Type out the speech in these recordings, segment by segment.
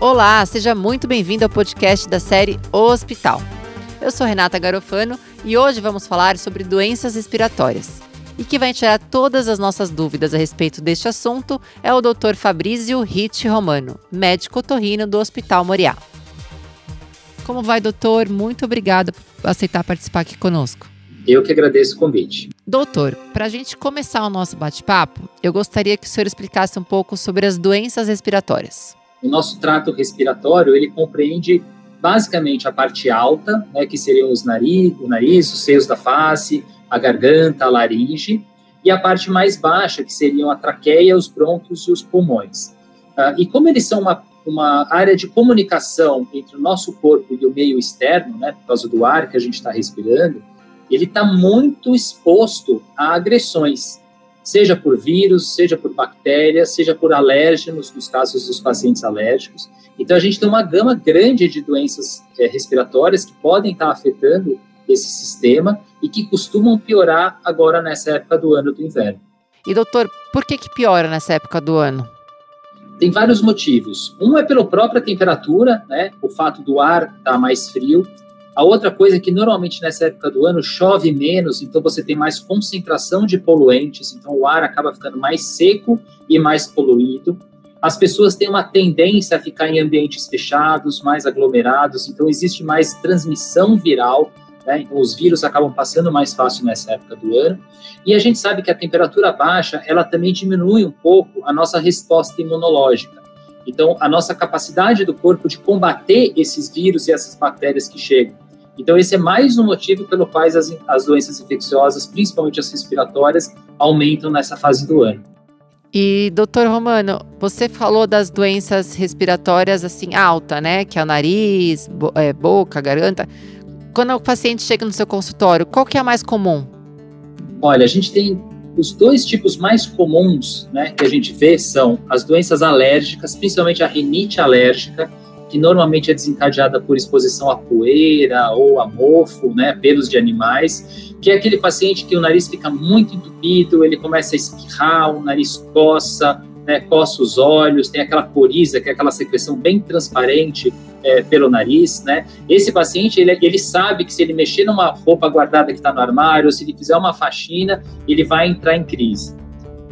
Olá, seja muito bem-vindo ao podcast da série Hospital. Eu sou Renata Garofano e hoje vamos falar sobre doenças respiratórias. E que vai tirar todas as nossas dúvidas a respeito deste assunto é o Dr. Fabrício Ritt Romano, médico otorrino do Hospital Moriá. Como vai, doutor? Muito obrigada por aceitar participar aqui conosco. Eu que agradeço o convite. Doutor, para a gente começar o nosso bate-papo, eu gostaria que o senhor explicasse um pouco sobre as doenças respiratórias. O nosso trato respiratório, ele compreende basicamente a parte alta, né, que seriam os nariz, o nariz, os seios da face, a garganta, a laringe, e a parte mais baixa, que seriam a traqueia, os brônquios e os pulmões. Uh, e como eles são uma, uma área de comunicação entre o nosso corpo e o meio externo, né, por causa do ar que a gente está respirando, ele está muito exposto a agressões seja por vírus, seja por bactérias, seja por alérgenos, nos casos dos pacientes alérgicos. Então, a gente tem uma gama grande de doenças é, respiratórias que podem estar afetando esse sistema e que costumam piorar agora nessa época do ano do inverno. E, doutor, por que, que piora nessa época do ano? Tem vários motivos. Um é pela própria temperatura, né? O fato do ar estar tá mais frio. A outra coisa é que normalmente nessa época do ano chove menos, então você tem mais concentração de poluentes, então o ar acaba ficando mais seco e mais poluído. As pessoas têm uma tendência a ficar em ambientes fechados, mais aglomerados, então existe mais transmissão viral, né? então os vírus acabam passando mais fácil nessa época do ano. E a gente sabe que a temperatura baixa, ela também diminui um pouco a nossa resposta imunológica. Então, a nossa capacidade do corpo de combater esses vírus e essas bactérias que chegam. Então, esse é mais um motivo pelo qual as, as doenças infecciosas, principalmente as respiratórias, aumentam nessa fase do ano. E, doutor Romano, você falou das doenças respiratórias assim alta, né? Que é o nariz, bo é, boca, garganta. Quando o paciente chega no seu consultório, qual que é a mais comum? Olha, a gente tem os dois tipos mais comuns, né, que a gente vê são as doenças alérgicas, principalmente a rinite alérgica, que normalmente é desencadeada por exposição a poeira ou a mofo, né, pelos de animais, que é aquele paciente que o nariz fica muito entupido, ele começa a espirrar, o nariz coça, né, coça os olhos, tem aquela coriza, que é aquela secreção bem transparente é, pelo nariz, né? Esse paciente, ele, ele sabe que se ele mexer numa roupa guardada que está no armário, ou se ele fizer uma faxina, ele vai entrar em crise.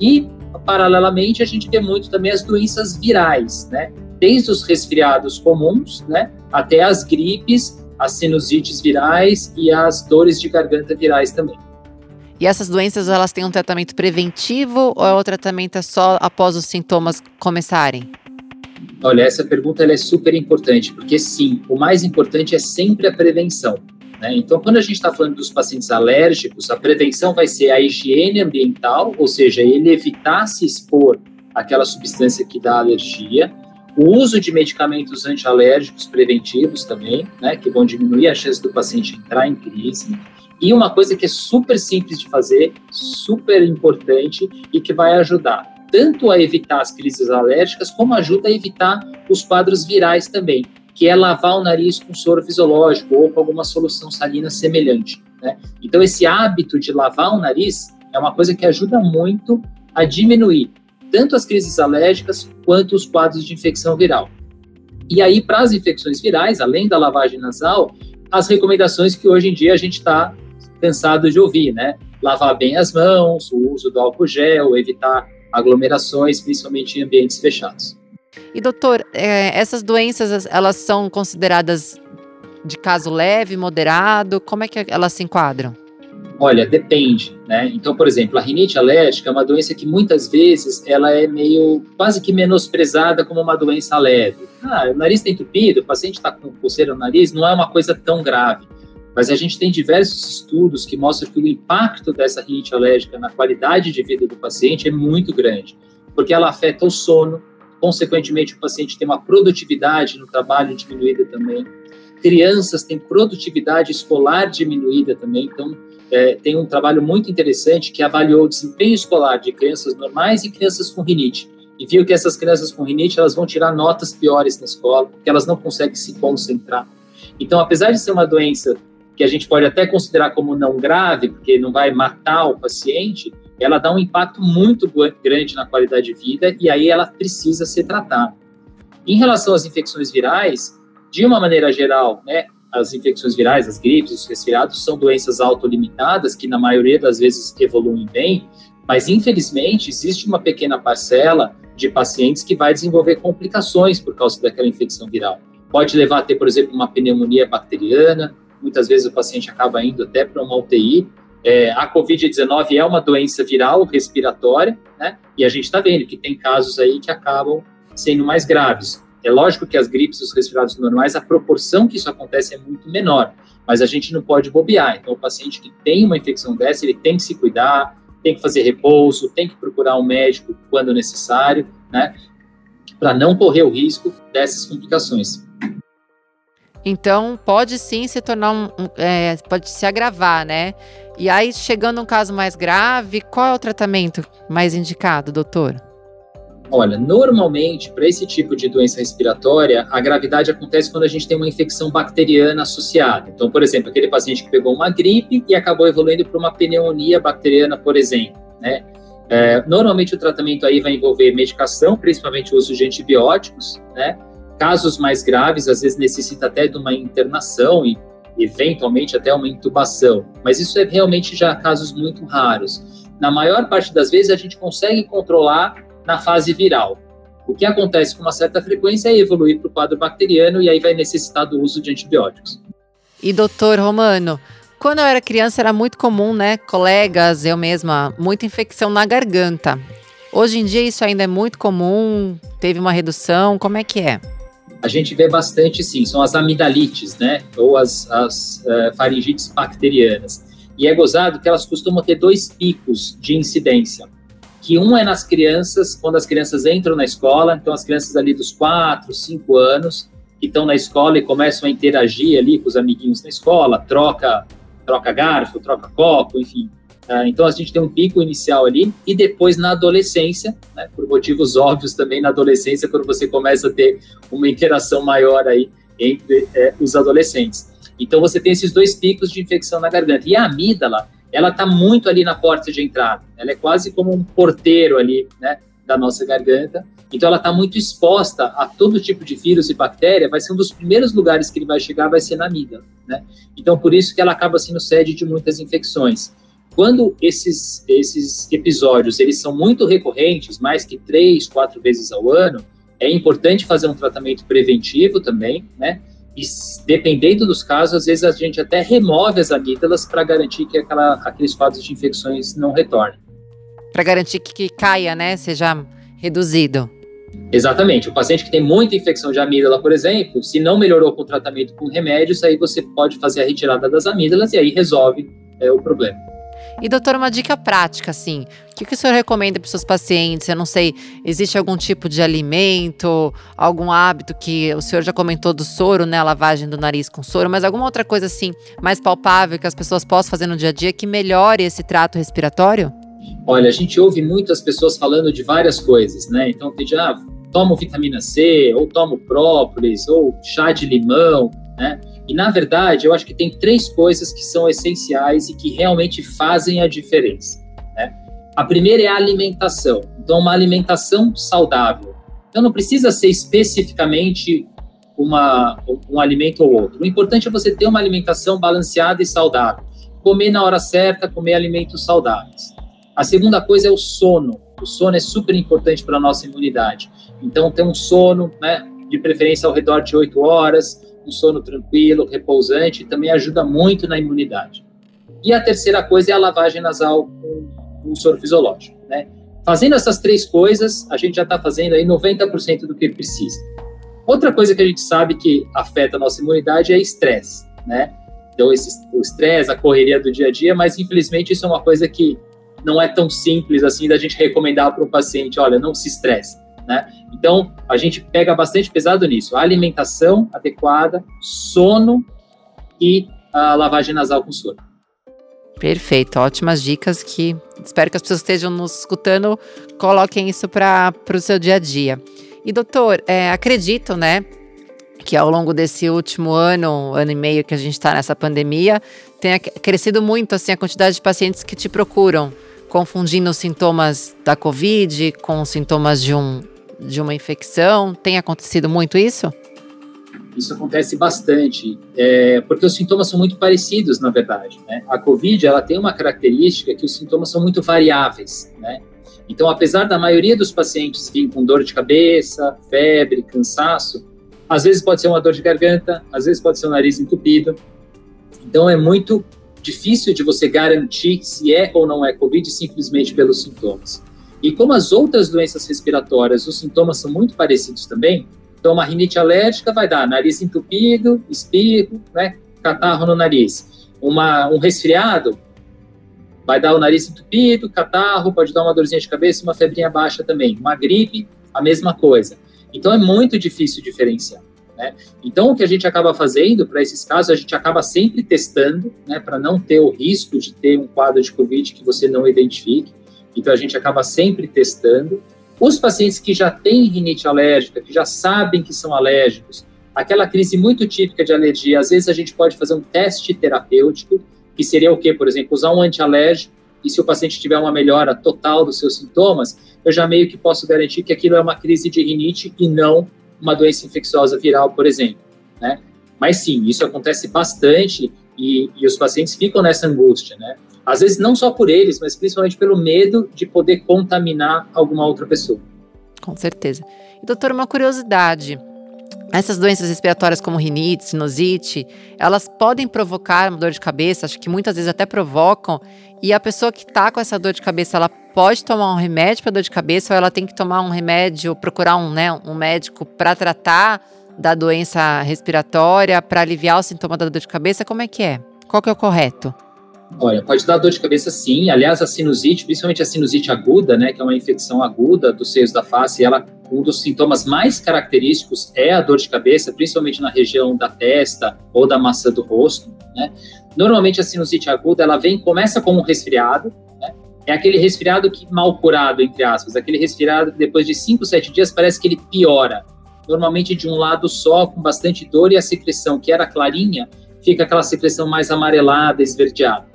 E, paralelamente, a gente vê muito também as doenças virais, né? Desde os resfriados comuns, né, até as gripes, as sinusites virais e as dores de garganta virais também. E essas doenças, elas têm um tratamento preventivo ou é o tratamento é só após os sintomas começarem? Olha, essa pergunta é super importante, porque sim, o mais importante é sempre a prevenção. Né? Então, quando a gente está falando dos pacientes alérgicos, a prevenção vai ser a higiene ambiental, ou seja, ele evitar se expor àquela substância que dá alergia, o uso de medicamentos antialérgicos preventivos também, né, que vão diminuir a chance do paciente entrar em crise. E uma coisa que é super simples de fazer, super importante e que vai ajudar tanto a evitar as crises alérgicas, como ajuda a evitar os quadros virais também, que é lavar o nariz com soro fisiológico ou com alguma solução salina semelhante. Né? Então, esse hábito de lavar o nariz é uma coisa que ajuda muito a diminuir tanto as crises alérgicas quanto os quadros de infecção viral. E aí, para as infecções virais, além da lavagem nasal, as recomendações que hoje em dia a gente está cansado de ouvir, né? Lavar bem as mãos, o uso do álcool gel, evitar aglomerações, principalmente em ambientes fechados. E doutor, é, essas doenças elas são consideradas de caso leve, moderado? Como é que elas se enquadram? Olha, depende, né? Então, por exemplo, a rinite alérgica é uma doença que muitas vezes ela é meio quase que menosprezada como uma doença leve. Ah, o nariz está entupido, o paciente está com pulseira no nariz, não é uma coisa tão grave. Mas a gente tem diversos estudos que mostram que o impacto dessa rinite alérgica na qualidade de vida do paciente é muito grande, porque ela afeta o sono, consequentemente o paciente tem uma produtividade no trabalho diminuída também. Crianças têm produtividade escolar diminuída também, então é, tem um trabalho muito interessante que avaliou o desempenho escolar de crianças normais e crianças com rinite. E viu que essas crianças com rinite elas vão tirar notas piores na escola, porque elas não conseguem se concentrar. Então, apesar de ser uma doença que a gente pode até considerar como não grave, porque não vai matar o paciente, ela dá um impacto muito grande na qualidade de vida e aí ela precisa ser tratada. Em relação às infecções virais, de uma maneira geral, né, as infecções virais, as gripes, os resfriados são doenças autolimitadas que na maioria das vezes evoluem bem, mas infelizmente existe uma pequena parcela de pacientes que vai desenvolver complicações por causa daquela infecção viral. Pode levar a ter, por exemplo, uma pneumonia bacteriana, muitas vezes o paciente acaba indo até para uma UTI. É, a Covid-19 é uma doença viral respiratória, né? E a gente está vendo que tem casos aí que acabam sendo mais graves. É lógico que as gripes os resfriados normais, a proporção que isso acontece é muito menor, mas a gente não pode bobear. Então, o paciente que tem uma infecção dessa, ele tem que se cuidar, tem que fazer repouso, tem que procurar um médico quando necessário, né? Para não correr o risco dessas complicações. Então, pode sim se tornar um é, pode se agravar, né? E aí, chegando um caso mais grave, qual é o tratamento mais indicado, doutor? Olha, normalmente, para esse tipo de doença respiratória, a gravidade acontece quando a gente tem uma infecção bacteriana associada. Então, por exemplo, aquele paciente que pegou uma gripe e acabou evoluindo para uma pneumonia bacteriana, por exemplo, né? É, normalmente o tratamento aí vai envolver medicação, principalmente o uso de antibióticos, né? Casos mais graves, às vezes necessita até de uma internação e eventualmente até uma intubação, mas isso é realmente já casos muito raros. Na maior parte das vezes a gente consegue controlar na fase viral. O que acontece com uma certa frequência é evoluir para o quadro bacteriano e aí vai necessitar do uso de antibióticos. E doutor Romano, quando eu era criança era muito comum, né, colegas, eu mesma, muita infecção na garganta. Hoje em dia isso ainda é muito comum, teve uma redução, como é que é? A gente vê bastante sim, são as amidalites, né, ou as, as uh, faringites bacterianas. E é gozado que elas costumam ter dois picos de incidência que um é nas crianças, quando as crianças entram na escola, então as crianças ali dos 4, 5 anos, que estão na escola e começam a interagir ali com os amiguinhos na escola, troca, troca garfo, troca copo, enfim. Uh, então a gente tem um pico inicial ali, e depois na adolescência, né, por motivos óbvios também na adolescência, quando você começa a ter uma interação maior aí entre é, os adolescentes. Então você tem esses dois picos de infecção na garganta. E a amígdala, ela está muito ali na porta de entrada. Ela é quase como um porteiro ali, né, da nossa garganta. Então, ela está muito exposta a todo tipo de vírus e bactéria. Vai ser um dos primeiros lugares que ele vai chegar, vai ser na amígdala, né? Então, por isso que ela acaba sendo sede de muitas infecções. Quando esses, esses episódios eles são muito recorrentes, mais que três, quatro vezes ao ano, é importante fazer um tratamento preventivo também, né? E dependendo dos casos, às vezes a gente até remove as amígdalas para garantir que aquela, aqueles quadros de infecções não retornem. Para garantir que, que caia, né? Seja reduzido. Exatamente. O paciente que tem muita infecção de amígdala, por exemplo, se não melhorou com o tratamento com remédios, aí você pode fazer a retirada das amígdalas e aí resolve é, o problema. E, doutor, uma dica prática, assim, o que, que o senhor recomenda para seus pacientes? Eu não sei, existe algum tipo de alimento, algum hábito que o senhor já comentou do soro, né, a lavagem do nariz com soro, mas alguma outra coisa, assim, mais palpável que as pessoas possam fazer no dia a dia que melhore esse trato respiratório? Olha, a gente ouve muitas pessoas falando de várias coisas, né? Então, pedir, ah, tomo vitamina C, ou tomo própolis, ou chá de limão, né? E na verdade, eu acho que tem três coisas que são essenciais e que realmente fazem a diferença. Né? A primeira é a alimentação. Então, uma alimentação saudável. Então, não precisa ser especificamente uma, um alimento ou outro. O importante é você ter uma alimentação balanceada e saudável. Comer na hora certa, comer alimentos saudáveis. A segunda coisa é o sono. O sono é super importante para a nossa imunidade. Então, ter um sono, né, de preferência ao redor de 8 horas, um sono tranquilo, repousante, também ajuda muito na imunidade. E a terceira coisa é a lavagem nasal com, com soro fisiológico, né? Fazendo essas três coisas, a gente já está fazendo aí 90% do que precisa. Outra coisa que a gente sabe que afeta a nossa imunidade é estresse, né? Então, esse, o estresse, a correria do dia a dia, mas infelizmente isso é uma coisa que não é tão simples assim da gente recomendar para o paciente, olha, não se estresse né? Então, a gente pega bastante pesado nisso. Alimentação adequada, sono e a lavagem nasal com soro. Perfeito, ótimas dicas que espero que as pessoas estejam nos escutando, coloquem isso para o seu dia a dia. E doutor, é, acredito, né, que ao longo desse último ano, ano e meio que a gente está nessa pandemia, tenha crescido muito assim a quantidade de pacientes que te procuram, confundindo os sintomas da Covid com os sintomas de um de uma infecção? Tem acontecido muito isso? Isso acontece bastante, é, porque os sintomas são muito parecidos, na verdade. Né? A COVID ela tem uma característica que os sintomas são muito variáveis. Né? Então, apesar da maioria dos pacientes vir com dor de cabeça, febre, cansaço, às vezes pode ser uma dor de garganta, às vezes pode ser um nariz entupido. Então, é muito difícil de você garantir se é ou não é COVID simplesmente pelos sintomas. E como as outras doenças respiratórias, os sintomas são muito parecidos também, então uma rinite alérgica vai dar nariz entupido, espirro, né, catarro no nariz. Uma, um resfriado vai dar o nariz entupido, catarro, pode dar uma dorzinha de cabeça, uma febrinha baixa também. Uma gripe, a mesma coisa. Então é muito difícil diferenciar. Né? Então, o que a gente acaba fazendo para esses casos, a gente acaba sempre testando, né, para não ter o risco de ter um quadro de Covid que você não identifique. Então, a gente acaba sempre testando. Os pacientes que já têm rinite alérgica, que já sabem que são alérgicos, aquela crise muito típica de alergia, às vezes a gente pode fazer um teste terapêutico, que seria o quê? Por exemplo, usar um antialérgico, e se o paciente tiver uma melhora total dos seus sintomas, eu já meio que posso garantir que aquilo é uma crise de rinite e não uma doença infecciosa viral, por exemplo, né? Mas sim, isso acontece bastante e, e, os pacientes ficam nessa angústia, né? Às vezes não só por eles, mas principalmente pelo medo de poder contaminar alguma outra pessoa. Com certeza. E, doutor, uma curiosidade. Essas doenças respiratórias como rinite, sinusite, elas podem provocar uma dor de cabeça, acho que muitas vezes até provocam, e a pessoa que está com essa dor de cabeça, ela pode tomar um remédio para dor de cabeça ou ela tem que tomar um remédio, procurar um, né, um médico para tratar da doença respiratória, para aliviar o sintoma da dor de cabeça? Como é que é? Qual que é o correto? Olha, pode dar dor de cabeça sim. Aliás, a sinusite, principalmente a sinusite aguda, né, que é uma infecção aguda dos seios da face, ela um dos sintomas mais característicos é a dor de cabeça, principalmente na região da testa ou da maçã do rosto, né? Normalmente a sinusite aguda, ela vem, começa como um resfriado, é aquele resfriado que mal curado, entre aspas, aquele resfriado que depois de 5, 7 dias parece que ele piora. Normalmente de um lado só, com bastante dor, e a secreção, que era clarinha, fica aquela secreção mais amarelada, esverdeada.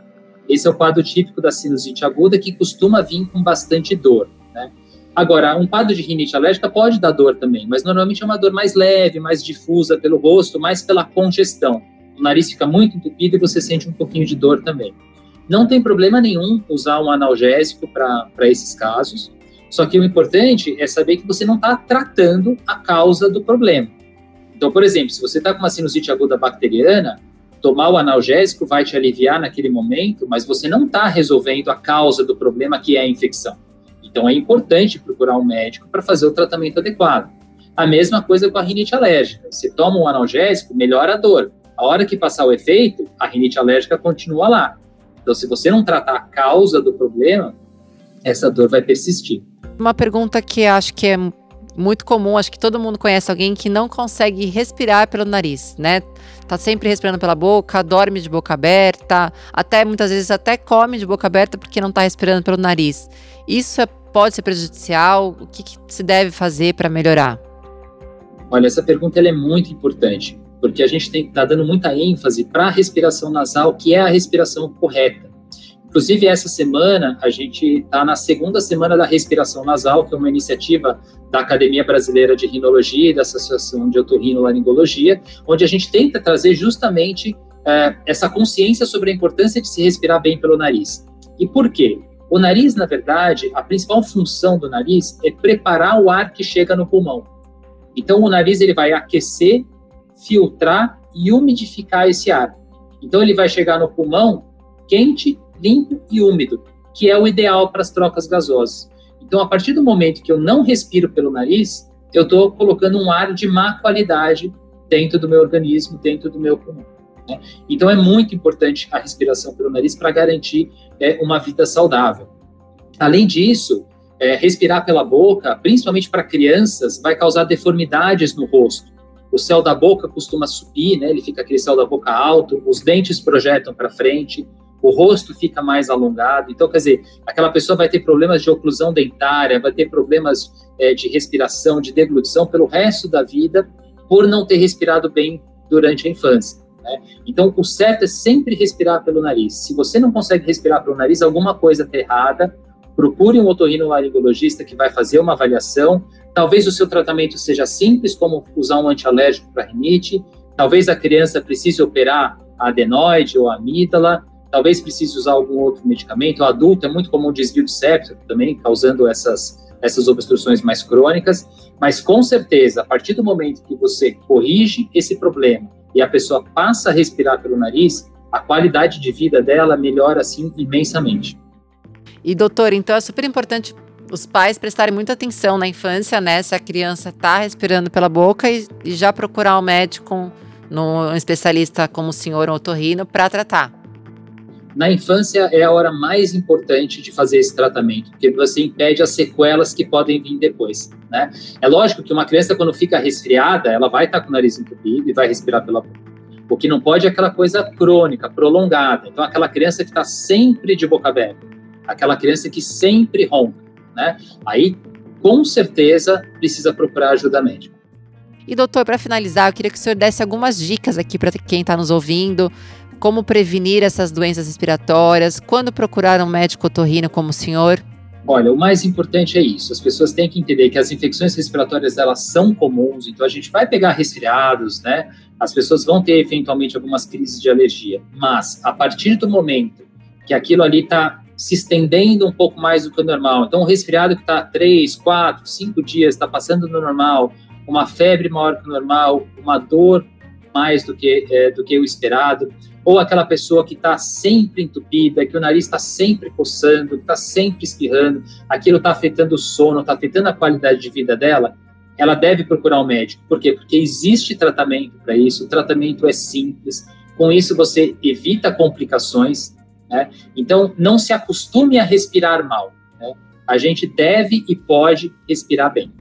Esse é o quadro típico da sinusite aguda, que costuma vir com bastante dor. Né? Agora, um quadro de rinite alérgica pode dar dor também, mas normalmente é uma dor mais leve, mais difusa pelo rosto, mais pela congestão. O nariz fica muito entupido e você sente um pouquinho de dor também. Não tem problema nenhum usar um analgésico para esses casos, só que o importante é saber que você não está tratando a causa do problema. Então, por exemplo, se você está com uma sinusite aguda bacteriana, tomar o analgésico vai te aliviar naquele momento, mas você não está resolvendo a causa do problema que é a infecção. Então, é importante procurar um médico para fazer o tratamento adequado. A mesma coisa com a rinite alérgica. Você toma um analgésico, melhora a dor. A hora que passar o efeito, a rinite alérgica continua lá. Então, se você não tratar a causa do problema, essa dor vai persistir. Uma pergunta que acho que é muito comum, acho que todo mundo conhece alguém que não consegue respirar pelo nariz, né? Tá sempre respirando pela boca, dorme de boca aberta, até muitas vezes até come de boca aberta porque não tá respirando pelo nariz. Isso é, pode ser prejudicial? O que, que se deve fazer para melhorar? Olha, essa pergunta é muito importante porque a gente está dando muita ênfase para a respiração nasal, que é a respiração correta. Inclusive, essa semana, a gente está na segunda semana da respiração nasal, que é uma iniciativa da Academia Brasileira de Rinologia e da Associação de Otorrinolaringologia, onde a gente tenta trazer justamente é, essa consciência sobre a importância de se respirar bem pelo nariz. E por quê? O nariz, na verdade, a principal função do nariz é preparar o ar que chega no pulmão. Então, o nariz ele vai aquecer filtrar e umidificar esse ar. Então ele vai chegar no pulmão quente, limpo e úmido, que é o ideal para as trocas gasosas. Então, a partir do momento que eu não respiro pelo nariz, eu estou colocando um ar de má qualidade dentro do meu organismo, dentro do meu pulmão. Né? Então, é muito importante a respiração pelo nariz para garantir é, uma vida saudável. Além disso, é, respirar pela boca, principalmente para crianças, vai causar deformidades no rosto o céu da boca costuma subir, né? Ele fica aquele céu da boca alto, os dentes projetam para frente, o rosto fica mais alongado. Então, quer dizer, aquela pessoa vai ter problemas de oclusão dentária, vai ter problemas é, de respiração, de deglutição pelo resto da vida, por não ter respirado bem durante a infância. Né? Então, o certo é sempre respirar pelo nariz. Se você não consegue respirar pelo nariz, alguma coisa está errada, procure um otorrinolaringologista que vai fazer uma avaliação. Talvez o seu tratamento seja simples, como usar um antialérgico para rinite. Talvez a criança precise operar a adenoide ou a amígdala. Talvez precise usar algum outro medicamento. O adulto é muito comum desvio de septo também, causando essas, essas obstruções mais crônicas. Mas com certeza, a partir do momento que você corrige esse problema e a pessoa passa a respirar pelo nariz, a qualidade de vida dela melhora assim imensamente. E doutor, então é super importante os pais prestarem muita atenção na infância, né? Se a criança está respirando pela boca e, e, já procurar um médico, um especialista como o senhor otorrino para tratar. Na infância é a hora mais importante de fazer esse tratamento, porque você impede as sequelas que podem vir depois, né? É lógico que uma criança quando fica resfriada, ela vai estar com o nariz entupido e vai respirar pela boca. O que não pode é aquela coisa crônica, prolongada. Então, aquela criança que está sempre de boca aberta, aquela criança que sempre ronca, né? Aí, com certeza, precisa procurar ajuda médica. E, doutor, para finalizar, eu queria que o senhor desse algumas dicas aqui para quem está nos ouvindo. Como prevenir essas doenças respiratórias? Quando procurar um médico otorrino como o senhor? Olha, o mais importante é isso. As pessoas têm que entender que as infecções respiratórias elas são comuns, então a gente vai pegar resfriados, né? As pessoas vão ter eventualmente algumas crises de alergia, mas a partir do momento que aquilo ali está se estendendo um pouco mais do que o normal, então o resfriado que está três, quatro, cinco dias está passando no normal, uma febre maior que o normal, uma dor mais do que é, do que o esperado, ou aquela pessoa que está sempre entupida, que o nariz está sempre coçando, está sempre espirrando, aquilo está afetando o sono, está afetando a qualidade de vida dela, ela deve procurar um médico. Por quê? Porque existe tratamento para isso, o tratamento é simples, com isso você evita complicações, né? Então, não se acostume a respirar mal. Né? A gente deve e pode respirar bem.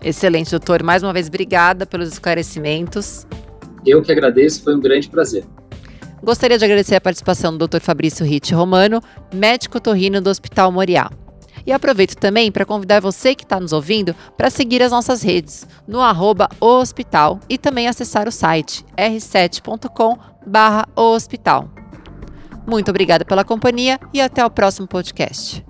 Excelente, doutor. Mais uma vez, obrigada pelos esclarecimentos. Eu que agradeço, foi um grande prazer. Gostaria de agradecer a participação do Dr. Fabrício Ritt Romano, médico torrino do Hospital Moriá. E aproveito também para convidar você que está nos ouvindo para seguir as nossas redes no arroba hospital e também acessar o site r7.com hospital. Muito obrigada pela companhia e até o próximo podcast.